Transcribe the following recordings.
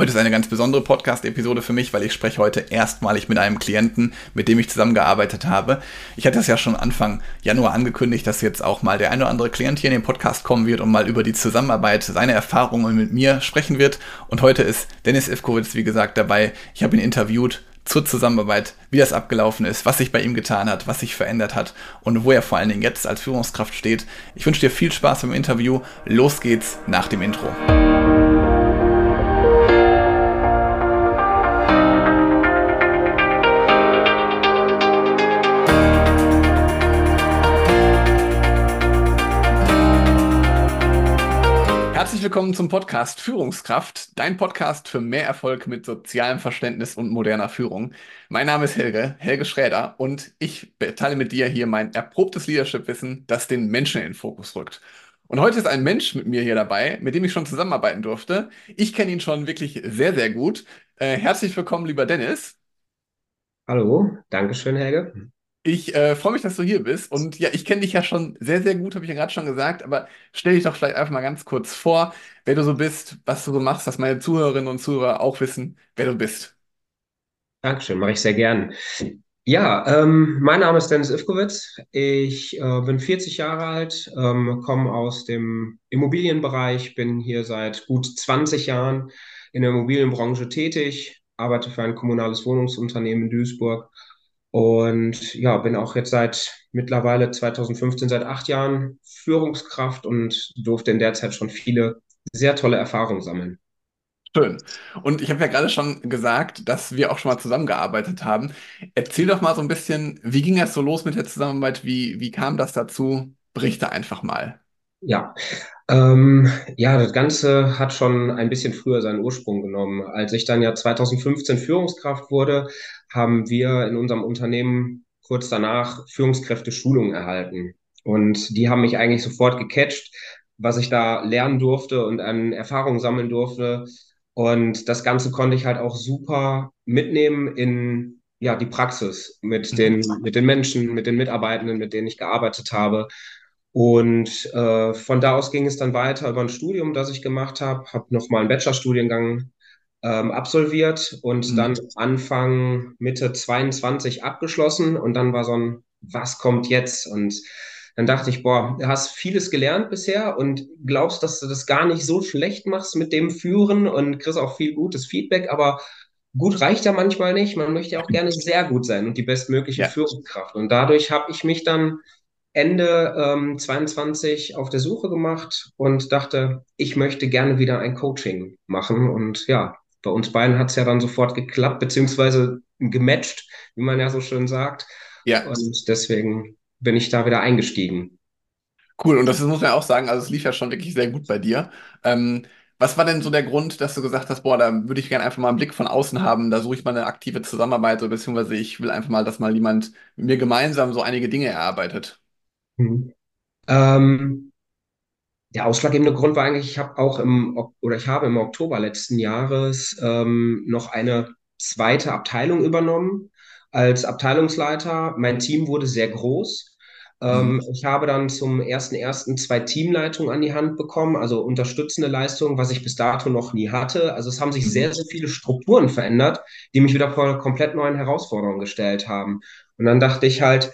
Heute ist eine ganz besondere Podcast-Episode für mich, weil ich spreche heute erstmalig mit einem Klienten, mit dem ich zusammengearbeitet habe. Ich hatte es ja schon Anfang Januar angekündigt, dass jetzt auch mal der ein oder andere Klient hier in den Podcast kommen wird und mal über die Zusammenarbeit, seine Erfahrungen mit mir sprechen wird. Und heute ist Dennis Ivkowitz, wie gesagt, dabei. Ich habe ihn interviewt zur Zusammenarbeit, wie das abgelaufen ist, was sich bei ihm getan hat, was sich verändert hat und wo er vor allen Dingen jetzt als Führungskraft steht. Ich wünsche dir viel Spaß beim Interview. Los geht's nach dem Intro. Willkommen zum Podcast Führungskraft, dein Podcast für mehr Erfolg mit sozialem Verständnis und moderner Führung. Mein Name ist Helge, Helge Schräder und ich teile mit dir hier mein erprobtes Leadership-Wissen, das den Menschen in den Fokus rückt. Und heute ist ein Mensch mit mir hier dabei, mit dem ich schon zusammenarbeiten durfte. Ich kenne ihn schon wirklich sehr, sehr gut. Äh, herzlich willkommen, lieber Dennis. Hallo, Dankeschön, Helge. Ich äh, freue mich, dass du hier bist. Und ja, ich kenne dich ja schon sehr, sehr gut, habe ich ja gerade schon gesagt. Aber stell dich doch vielleicht einfach mal ganz kurz vor, wer du so bist, was du so machst, dass meine Zuhörerinnen und Zuhörer auch wissen, wer du bist. Dankeschön, mache ich sehr gern. Ja, ähm, mein Name ist Dennis Ivkowitz. Ich äh, bin 40 Jahre alt, ähm, komme aus dem Immobilienbereich, bin hier seit gut 20 Jahren in der Immobilienbranche tätig, arbeite für ein kommunales Wohnungsunternehmen in Duisburg und ja, bin auch jetzt seit mittlerweile 2015, seit acht Jahren Führungskraft und durfte in der Zeit schon viele sehr tolle Erfahrungen sammeln. Schön. Und ich habe ja gerade schon gesagt, dass wir auch schon mal zusammengearbeitet haben. Erzähl doch mal so ein bisschen, wie ging das so los mit der Zusammenarbeit? Wie, wie kam das dazu? Berichte einfach mal. Ja, ähm, ja, das Ganze hat schon ein bisschen früher seinen Ursprung genommen. Als ich dann ja 2015 Führungskraft wurde, haben wir in unserem Unternehmen kurz danach Führungskräfte-Schulungen erhalten. Und die haben mich eigentlich sofort gecatcht, was ich da lernen durfte und an Erfahrungen sammeln durfte. Und das Ganze konnte ich halt auch super mitnehmen in ja, die Praxis mit den, mit den Menschen, mit den Mitarbeitenden, mit denen ich gearbeitet habe. Und äh, von da aus ging es dann weiter über ein Studium, das ich gemacht habe, habe nochmal einen Bachelorstudiengang ähm, absolviert und mhm. dann Anfang Mitte 22 abgeschlossen und dann war so ein, was kommt jetzt? Und dann dachte ich, boah, du hast vieles gelernt bisher und glaubst, dass du das gar nicht so schlecht machst mit dem Führen und kriegst auch viel gutes Feedback, aber gut reicht ja manchmal nicht. Man möchte ja auch gerne sehr gut sein und die bestmögliche ja. Führungskraft. Und dadurch habe ich mich dann Ende ähm, 22 auf der Suche gemacht und dachte, ich möchte gerne wieder ein Coaching machen. Und ja, bei uns beiden hat es ja dann sofort geklappt, beziehungsweise gematcht, wie man ja so schön sagt. Ja. Und deswegen bin ich da wieder eingestiegen. Cool, und das muss man auch sagen, also es lief ja schon wirklich sehr gut bei dir. Ähm, was war denn so der Grund, dass du gesagt hast, boah, da würde ich gerne einfach mal einen Blick von außen haben, da suche ich mal eine aktive Zusammenarbeit, oder beziehungsweise ich will einfach mal, dass mal jemand mit mir gemeinsam so einige Dinge erarbeitet? Mhm. Ähm, der ausschlaggebende Grund war eigentlich, ich habe auch im oder ich habe im Oktober letzten Jahres ähm, noch eine zweite Abteilung übernommen als Abteilungsleiter. Mein Team wurde sehr groß. Ähm, mhm. Ich habe dann zum ersten ersten zwei Teamleitungen an die Hand bekommen, also unterstützende Leistungen, was ich bis dato noch nie hatte. Also es haben sich sehr, mhm. sehr viele Strukturen verändert, die mich wieder vor komplett neuen Herausforderungen gestellt haben. Und dann dachte ich halt,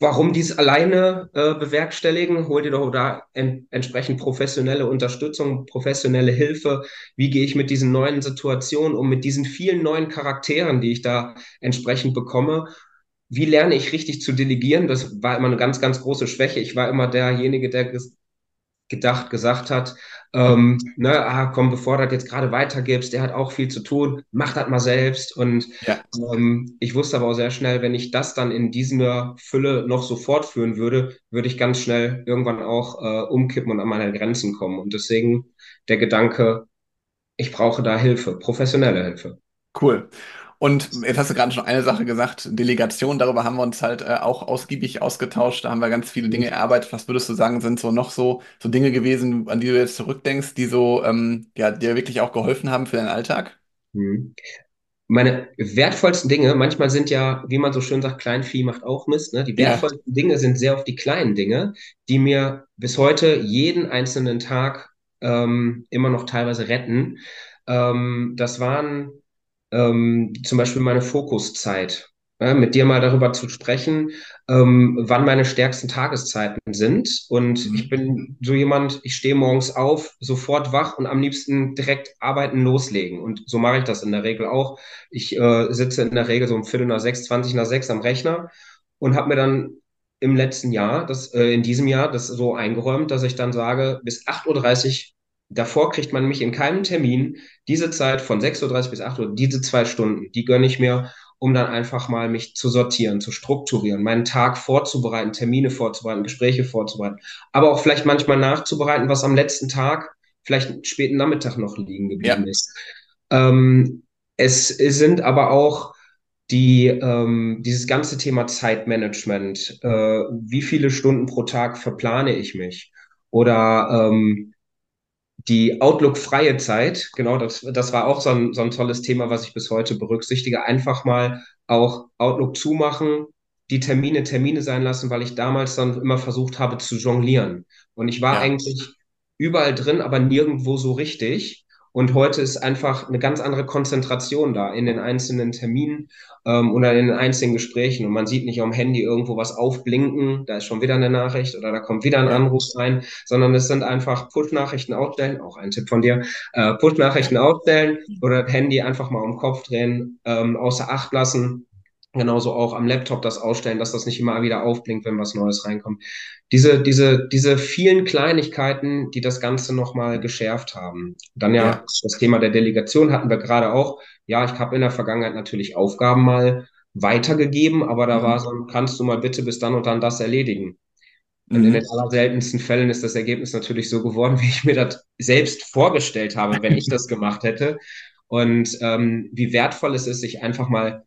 warum dies alleine äh, bewerkstelligen? Hol dir doch da en entsprechend professionelle Unterstützung, professionelle Hilfe. Wie gehe ich mit diesen neuen Situationen um, mit diesen vielen neuen Charakteren, die ich da entsprechend bekomme? Wie lerne ich richtig zu delegieren? Das war immer eine ganz, ganz große Schwäche. Ich war immer derjenige, der gedacht, gesagt hat, ähm, ne, ah, komm, bevor du das jetzt gerade weitergibst, der hat auch viel zu tun, mach das mal selbst. Und ja. ähm, ich wusste aber auch sehr schnell, wenn ich das dann in dieser Fülle noch so fortführen würde, würde ich ganz schnell irgendwann auch äh, umkippen und an meine Grenzen kommen. Und deswegen der Gedanke, ich brauche da Hilfe, professionelle Hilfe. Cool. Und jetzt hast du gerade schon eine Sache gesagt, Delegation, darüber haben wir uns halt äh, auch ausgiebig ausgetauscht, da haben wir ganz viele Dinge mhm. erarbeitet. Was würdest du sagen, sind so noch so, so Dinge gewesen, an die du jetzt zurückdenkst, die so ähm, ja, dir wirklich auch geholfen haben für deinen Alltag? Mhm. Meine wertvollsten Dinge, manchmal sind ja, wie man so schön sagt, Kleinvieh macht auch Mist. Ne? Die wertvollsten ja. Dinge sind sehr oft die kleinen Dinge, die mir bis heute jeden einzelnen Tag ähm, immer noch teilweise retten. Ähm, das waren ähm, zum Beispiel meine Fokuszeit. Ja, mit dir mal darüber zu sprechen, ähm, wann meine stärksten Tageszeiten sind. Und Mhm. ich bin so jemand, ich stehe morgens auf, sofort wach und am liebsten direkt arbeiten, loslegen. Und so mache ich das in der Regel auch. Ich äh, sitze in der Regel so um Viertel nach sechs, zwanzig nach sechs am Rechner und habe mir dann im letzten Jahr, das, äh, in diesem Jahr, das so eingeräumt, dass ich dann sage, bis acht Uhr dreißig davor kriegt man mich in keinem Termin. Diese Zeit von sechs Uhr dreißig bis acht Uhr, diese zwei Stunden, die gönne ich mir um dann einfach mal mich zu sortieren, zu strukturieren, meinen Tag vorzubereiten, Termine vorzubereiten, Gespräche vorzubereiten, aber auch vielleicht manchmal nachzubereiten, was am letzten Tag, vielleicht späten Nachmittag noch liegen geblieben Ja. ist. Ähm, es, es sind aber auch die, ähm, dieses ganze Thema Zeitmanagement, äh, wie viele Stunden pro Tag verplane ich mich? Oder ähm, die Outlook-freie Zeit, genau, das, das war auch so ein, so ein tolles Thema, was ich bis heute berücksichtige. Einfach mal auch Outlook zumachen, die Termine Termine sein lassen, weil ich damals dann immer versucht habe zu jonglieren. Und ich war Ja. eigentlich überall drin, aber nirgendwo so richtig. Und heute ist einfach eine ganz andere Konzentration da in den einzelnen Terminen ähm, oder in den einzelnen Gesprächen. Und man sieht nicht am Handy irgendwo was aufblinken, da ist schon wieder eine Nachricht oder da kommt wieder ein. Anruf rein, sondern es sind einfach Push-Nachrichten ausstellen, auch ein Tipp von dir, äh, Push-Nachrichten ausstellen oder das Handy einfach mal um den Kopf drehen, ähm, außer Acht lassen. Genauso auch am Laptop das ausstellen, dass das nicht immer wieder aufblinkt, wenn was Neues reinkommt. Diese, diese, diese vielen Kleinigkeiten, die das Ganze nochmal geschärft haben. Dann ja, Ja. das Thema der Delegation hatten wir gerade auch. Ja, ich habe in der Vergangenheit natürlich Aufgaben mal weitergegeben, aber da Mhm. war so, kannst du mal bitte bis dann und dann das erledigen. Und in Mhm. den allerseltensten Fällen ist das Ergebnis natürlich so geworden, wie ich mir das selbst vorgestellt habe, wenn ich das gemacht hätte. Und ähm, wie wertvoll es ist, sich einfach mal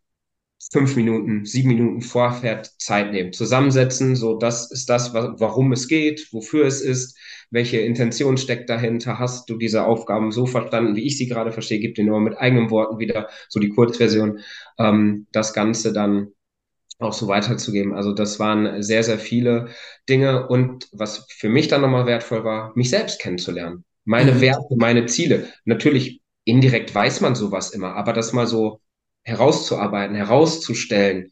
fünf Minuten, sieben Minuten Vorfahrt Zeit nehmen, zusammensetzen, so das ist das, wa- warum es geht, wofür es ist, welche Intention steckt dahinter, hast du diese Aufgaben so verstanden, wie ich sie gerade verstehe, gib dir nur mit eigenen Worten wieder so die Kurzversion, ähm, das Ganze dann auch so weiterzugeben. Also das waren sehr, sehr viele Dinge und was für mich dann nochmal wertvoll war, mich selbst kennenzulernen. Meine Mhm. Werte, meine Ziele. Natürlich, indirekt weiß man sowas immer, aber das mal so herauszuarbeiten, herauszustellen,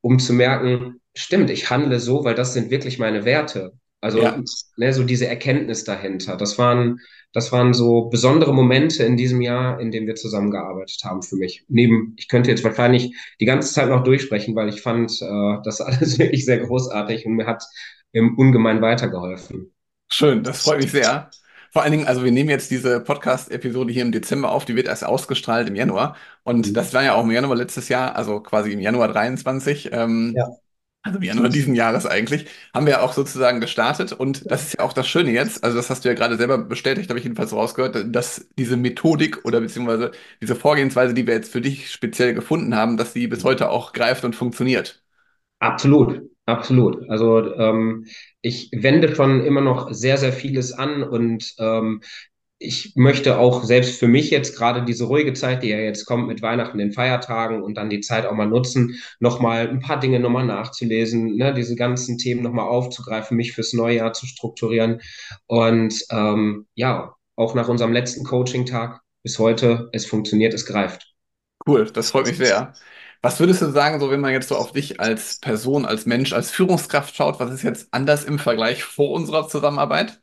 um zu merken, stimmt, ich handle so, weil das sind wirklich meine Werte. Also Ja. ne, so diese Erkenntnis dahinter. Das waren, das waren so besondere Momente in diesem Jahr, in dem wir zusammengearbeitet haben für mich. Neben, ich könnte jetzt wahrscheinlich die ganze Zeit noch durchsprechen, weil ich fand äh, das alles wirklich sehr großartig und mir hat im ungemein weitergeholfen. Schön, das freut mich sehr. Vor allen Dingen, also wir nehmen jetzt diese Podcast-Episode hier im Dezember auf, die wird erst ausgestrahlt im Januar. Und das war ja auch im Januar letztes Jahr, also quasi im Januar 23, ähm, Ja. also im Januar diesen Jahres eigentlich, haben wir auch sozusagen gestartet. Und das ist ja auch das Schöne jetzt, also das hast du ja gerade selber bestätigt, habe ich jedenfalls rausgehört, dass diese Methodik oder beziehungsweise diese Vorgehensweise, die wir jetzt für dich speziell gefunden haben, dass die bis heute auch greift und funktioniert. Absolut, absolut. Also ähm, ich wende schon immer noch sehr, sehr vieles an und ähm, ich möchte auch selbst für mich jetzt gerade diese ruhige Zeit, die ja jetzt kommt mit Weihnachten, den Feiertagen und dann die Zeit auch mal nutzen, nochmal ein paar Dinge nochmal nachzulesen, ne, diese ganzen Themen nochmal aufzugreifen, mich fürs neue Jahr zu strukturieren. Und ähm, ja, auch nach unserem letzten Coaching-Tag bis heute, es funktioniert, es greift. Cool, das freut mich sehr. Was würdest du sagen, so wenn man jetzt so auf dich als Person, als Mensch, als Führungskraft schaut, was ist jetzt anders im Vergleich vor unserer Zusammenarbeit?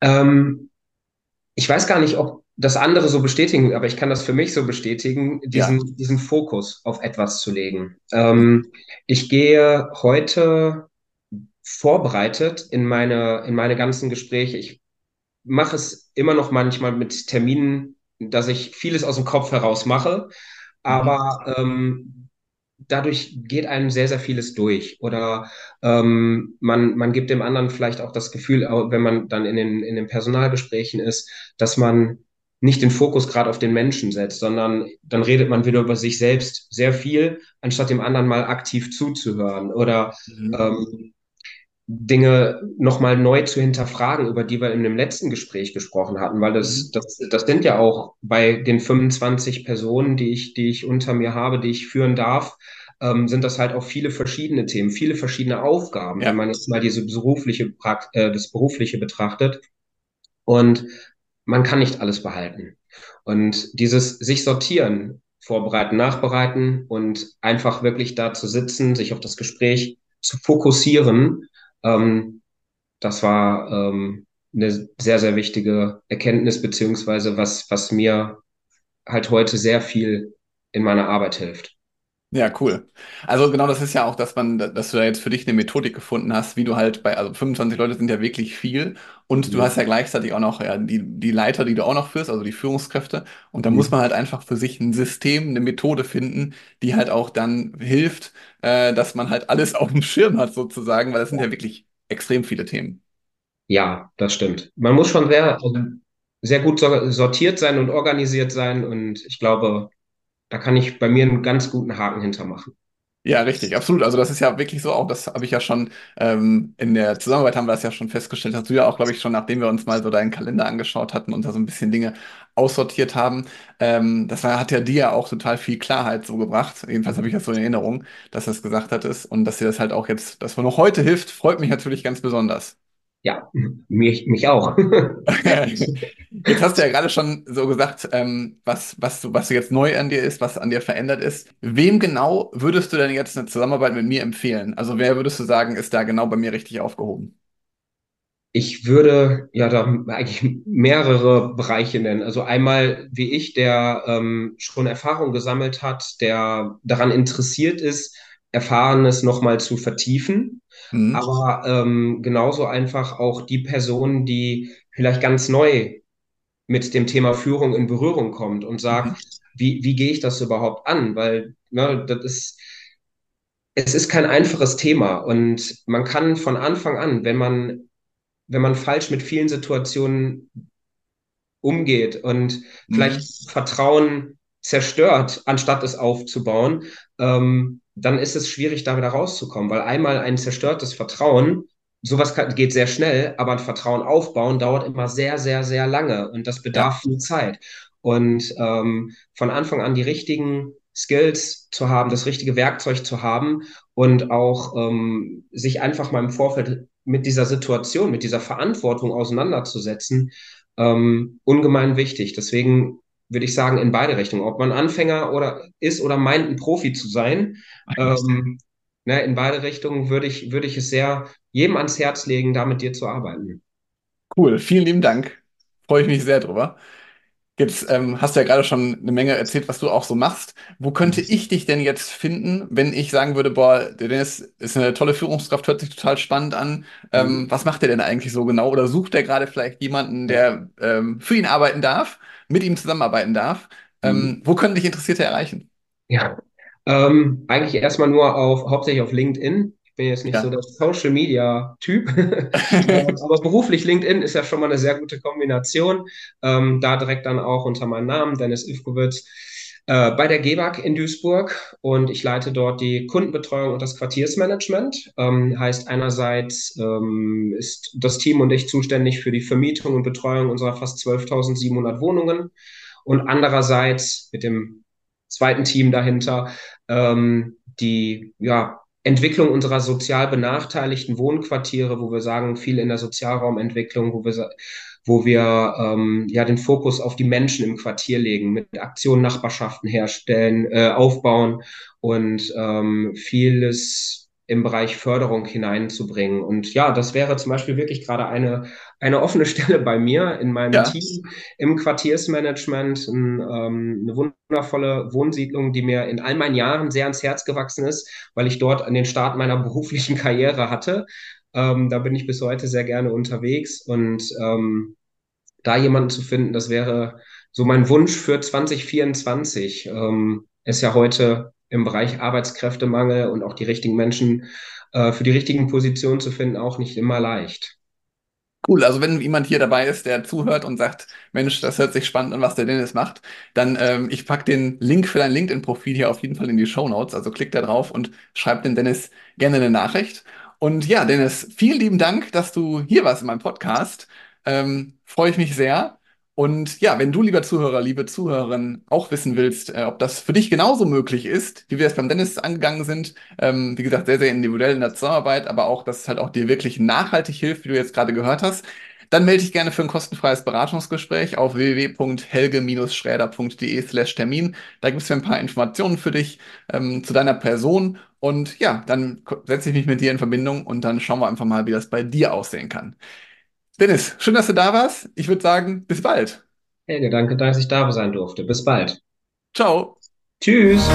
Ähm, ich weiß gar nicht, ob das andere so bestätigen, aber ich kann das für mich so bestätigen, Ja. diesen, diesen Fokus auf etwas zu legen. Ähm, ich gehe heute vorbereitet in meine, in meine ganzen Gespräche. Ich mache es immer noch manchmal mit Terminen, dass ich vieles aus dem Kopf heraus mache. Aber ähm, dadurch geht einem sehr, sehr vieles durch. Oder ähm, man, man gibt dem anderen vielleicht auch das Gefühl, wenn man dann in den, in den Personalgesprächen ist, dass man nicht den Fokus gerade auf den Menschen setzt, sondern dann redet man wieder über sich selbst sehr viel, anstatt dem anderen mal aktiv zuzuhören oder Mhm. ähm, Dinge nochmal neu zu hinterfragen, über die wir in dem letzten Gespräch gesprochen hatten, weil das, Mhm. das, das sind ja auch bei den 25 Personen, die ich, die ich unter mir habe, die ich führen darf, ähm, sind das halt auch viele verschiedene Themen, viele verschiedene Aufgaben, wenn Ja. man jetzt mal diese berufliche, äh, das berufliche betrachtet. Und man kann nicht alles behalten. Und dieses sich sortieren, vorbereiten, nachbereiten und einfach wirklich da zu sitzen, sich auf das Gespräch zu fokussieren, ähm, das war ähm, eine sehr, sehr wichtige Erkenntnis, beziehungsweise was, was mir halt heute sehr viel in meiner Arbeit hilft. Ja, cool. Also genau das ist ja auch, dass man, dass du da jetzt für dich eine Methodik gefunden hast, wie du halt bei, also 25 Leute sind ja wirklich viel und du Mhm. hast ja gleichzeitig auch noch ja, die, die Leiter, die du auch noch führst, also die Führungskräfte und da muss man Mhm. halt einfach für sich ein System, eine Methode finden, die halt auch dann hilft, äh, dass man halt alles auf dem Schirm hat sozusagen, weil das sind ja wirklich extrem viele Themen. Ja, das stimmt. Man muss schon sehr, also sehr gut sor- sortiert sein und organisiert sein und ich glaube, da kann ich bei mir einen ganz guten Haken hintermachen. Ja, richtig, absolut. Also das ist ja wirklich so, auch das habe ich ja schon ähm, in der Zusammenarbeit haben wir das ja schon festgestellt. Hast du ja auch, glaube ich, schon, nachdem wir uns mal so deinen Kalender angeschaut hatten und da so ein bisschen Dinge aussortiert haben. Ähm, das war, hat ja dir ja auch total viel Klarheit so gebracht. Jedenfalls habe ich das so in Erinnerung, dass das gesagt hattest und dass dir das halt auch jetzt, das noch heute hilft, freut mich natürlich ganz besonders. Ja, mich, mich auch. Jetzt hast du ja gerade schon so gesagt, ähm, was, was, was jetzt neu an dir ist, was an dir verändert ist. Wem genau würdest du denn jetzt eine Zusammenarbeit mit mir empfehlen? Also wer würdest du sagen, ist da genau bei mir richtig aufgehoben? Ich würde ja da eigentlich mehrere Bereiche nennen. Also einmal wie ich, der ähm, schon Erfahrung gesammelt hat, der daran interessiert ist, Erfahrenes nochmal zu vertiefen. Hm? Aber ähm, genauso einfach auch die Person, die vielleicht ganz neu mit dem Thema Führung in Berührung kommt und Mhm. sagt, wie, wie gehe ich das überhaupt an? Weil ne, das ist, es ist kein einfaches Thema und man kann von Anfang an, wenn man, wenn man falsch mit vielen Situationen umgeht und Mhm. vielleicht Vertrauen zerstört, anstatt es aufzubauen, ähm, dann ist es schwierig, da wieder rauszukommen, weil einmal ein zerstörtes Vertrauen, sowas kann, geht sehr schnell, aber ein Vertrauen aufbauen dauert immer sehr, sehr, sehr lange und das bedarf viel Zeit. Und ähm, von Anfang an die richtigen Skills zu haben, das richtige Werkzeug zu haben und auch ähm, sich einfach mal im Vorfeld mit dieser Situation, mit dieser Verantwortung auseinanderzusetzen, ähm, ungemein wichtig. Deswegen würde ich sagen, in beide Richtungen. Ob man Anfänger oder ist oder meint, ein Profi zu sein, ähm, ne, in beide Richtungen würde ich, würde ich es sehr jedem ans Herz legen, da mit dir zu arbeiten. cool. Vielen lieben Dank. Freue ich mich sehr drüber. Jetzt ähm, hast du ja gerade schon eine Menge erzählt, was du auch so machst. Wo könnte ich dich denn jetzt finden, wenn ich sagen würde, boah, der Dennis ist eine tolle Führungskraft, hört sich total spannend an. Ähm, Mhm. was macht der denn eigentlich so genau? Oder sucht er gerade vielleicht jemanden, der ähm, für ihn arbeiten darf, mit ihm zusammenarbeiten darf? Mhm. Ähm, wo können dich Interessierte erreichen? Ja, ähm, eigentlich erstmal nur auf, hauptsächlich auf LinkedIn. Ich bin jetzt nicht so Ja. der Social Media Typ, ähm, aber beruflich LinkedIn ist ja schon mal eine sehr gute Kombination. Ähm, da direkt dann auch unter meinem Namen, Dennis Ivkovic, äh, bei der GEWAG in Duisburg und ich leite dort die Kundenbetreuung und das Quartiersmanagement. Ähm, heißt einerseits ähm, ist das Team und ich zuständig für die Vermietung und Betreuung unserer fast 12.700 Wohnungen und andererseits mit dem zweiten Team dahinter ähm, die ja, Entwicklung unserer sozial benachteiligten Wohnquartiere, wo wir sagen, viel in der Sozialraumentwicklung, wo wir, wo wir ähm, ja den Fokus auf die Menschen im Quartier legen, mit Aktionen Nachbarschaften herstellen, äh, aufbauen und ähm, vieles im Bereich Förderung hineinzubringen. Und ja, das wäre zum Beispiel wirklich gerade eine, eine offene Stelle bei mir in meinem Ja, Team im Quartiersmanagement, ein, ähm, eine wundervolle Wohnsiedlung, die mir in all meinen Jahren sehr ans Herz gewachsen ist, weil ich dort an den Start meiner beruflichen Karriere hatte. Ähm, da bin ich bis heute sehr gerne unterwegs und ähm, da jemanden zu finden, das wäre so mein Wunsch für 2024. Ähm, ist ja heute im Bereich Arbeitskräftemangel und auch die richtigen Menschen äh, für die richtigen Positionen zu finden, auch nicht immer leicht. Cool, also wenn jemand hier dabei ist, der zuhört und sagt, Mensch, das hört sich spannend an, was der Dennis macht, dann ähm, ich pack den Link für dein LinkedIn-Profil hier auf jeden Fall in die Show Notes. Also klick da drauf und schreib den Dennis gerne eine Nachricht. Und ja, Dennis, vielen lieben Dank, dass du hier warst in meinem Podcast. Ähm, freue ich mich sehr. Und ja, wenn du, lieber Zuhörer, liebe Zuhörerin, auch wissen willst, äh, ob das für dich genauso möglich ist, wie wir es beim Dennis angegangen sind, ähm, wie gesagt, sehr, sehr individuell in der Zusammenarbeit, aber auch, dass es halt auch dir wirklich nachhaltig hilft, wie du jetzt gerade gehört hast, dann melde dich gerne für ein kostenfreies Beratungsgespräch auf www.helge-schräder.de slash Termin. Da gibt es ein paar Informationen für dich ähm, zu deiner Person und ja, dann setze ich mich mit dir in Verbindung und dann schauen wir einfach mal, wie das bei dir aussehen kann. Dennis, schön, dass du da warst. Ich würde sagen, bis bald. Helge, danke, dass ich da sein durfte. Bis bald. Ciao. Tschüss.